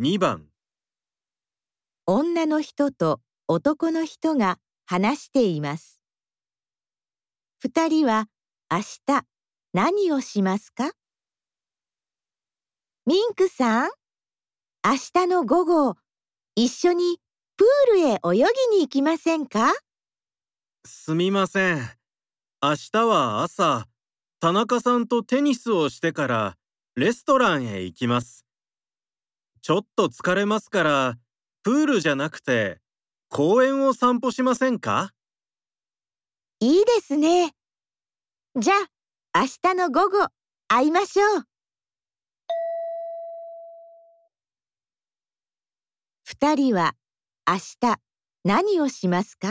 2番女の人と男の人が話しています。二人は明日何をしますか？ミンクさん、明日の午後、一緒にプールへ泳ぎに行きませんか？すみません。明日は朝、田中さんとテニスをしてからレストランへ行きます。ちょっと疲れますから、プールじゃなくて公園を散歩しませんか？いいですね。じゃあ、明日の午後、会いましょう。二人は明日何をしますか？